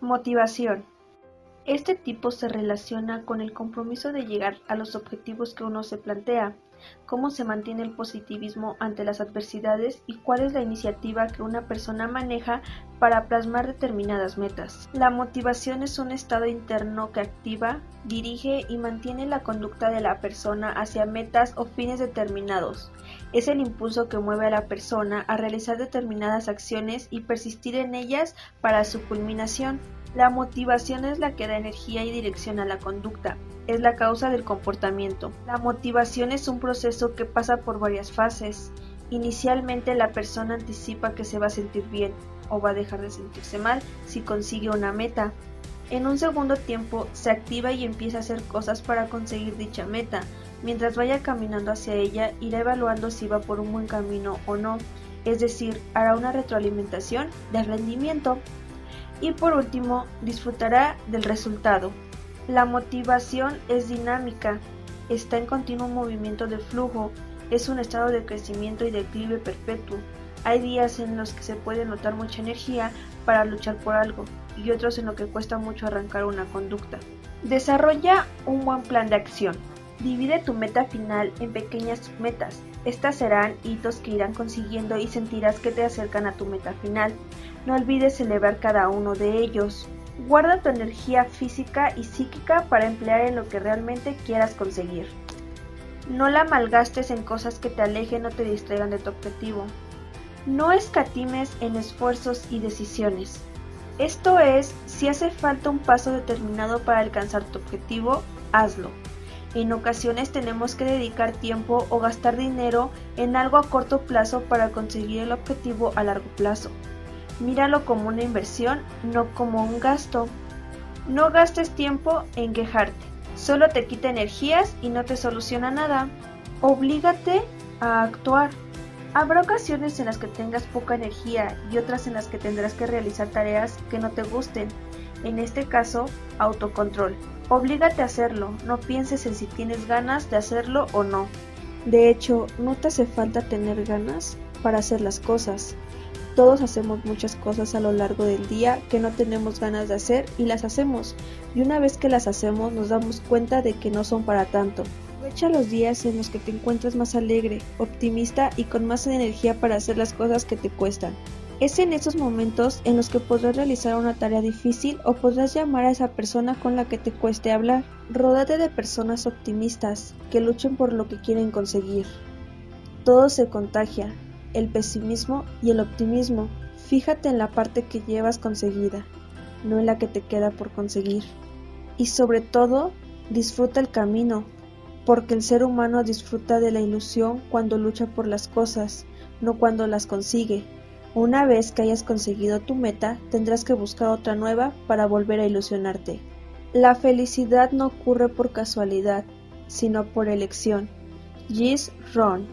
Motivación. Este tipo se relaciona con el compromiso de llegar a los objetivos que uno se plantea, cómo se mantiene el positivismo ante las adversidades y cuál es la iniciativa que una persona maneja para plasmar determinadas metas. La motivación es un estado interno que activa, dirige y mantiene la conducta de la persona hacia metas o fines determinados. Es el impulso que mueve a la persona a realizar determinadas acciones y persistir en ellas para su culminación. La motivación es la que da energía y dirección a la conducta, es la causa del comportamiento. La motivación es un proceso que pasa por varias fases. Inicialmente la persona anticipa que se va a sentir bien o va a dejar de sentirse mal si consigue una meta. En un segundo tiempo se activa y empieza a hacer cosas para conseguir dicha meta. Mientras vaya caminando hacia ella, irá evaluando si va por un buen camino o no, es decir, hará una retroalimentación del rendimiento. Y por último, disfrutará del resultado. La motivación es dinámica, está en continuo movimiento de flujo, es un estado de crecimiento y declive perpetuo. Hay días en los que se puede notar mucha energía para luchar por algo y otros en los que cuesta mucho arrancar una conducta. Desarrolla un buen plan de acción. Divide tu meta final en pequeñas metas. Estas serán hitos que irán consiguiendo y sentirás que te acercan a tu meta final. No olvides celebrar cada uno de ellos. Guarda tu energía física y psíquica para emplear en lo que realmente quieras conseguir. No la malgastes en cosas que te alejen o te distraigan de tu objetivo. No escatimes en esfuerzos y decisiones. Esto es, si hace falta un paso determinado para alcanzar tu objetivo, hazlo. En ocasiones tenemos que dedicar tiempo o gastar dinero en algo a corto plazo para conseguir el objetivo a largo plazo. Míralo como una inversión, no como un gasto. No gastes tiempo en quejarte. Solo te quita energías y no te soluciona nada. Oblígate a actuar. Habrá ocasiones en las que tengas poca energía y otras en las que tendrás que realizar tareas que no te gusten. En este caso, autocontrol. Oblígate a hacerlo, no pienses en si tienes ganas de hacerlo o no. De hecho, no te hace falta tener ganas para hacer las cosas. Todos hacemos muchas cosas a lo largo del día que no tenemos ganas de hacer y las hacemos, y una vez que las hacemos nos damos cuenta de que no son para tanto. Aprovecha los días en los que te encuentras más alegre, optimista y con más energía para hacer las cosas que te cuestan. Es en esos momentos en los que podrás realizar una tarea difícil o podrás llamar a esa persona con la que te cueste hablar. Ródate de personas optimistas que luchen por lo que quieren conseguir. Todo se contagia, el pesimismo y el optimismo. Fíjate en la parte que llevas conseguida, no en la que te queda por conseguir. Y sobre todo, disfruta el camino, porque el ser humano disfruta de la ilusión cuando lucha por las cosas, no cuando las consigue. Una vez que hayas conseguido tu meta, tendrás que buscar otra nueva para volver a ilusionarte. La felicidad no ocurre por casualidad, sino por elección. Gis Ron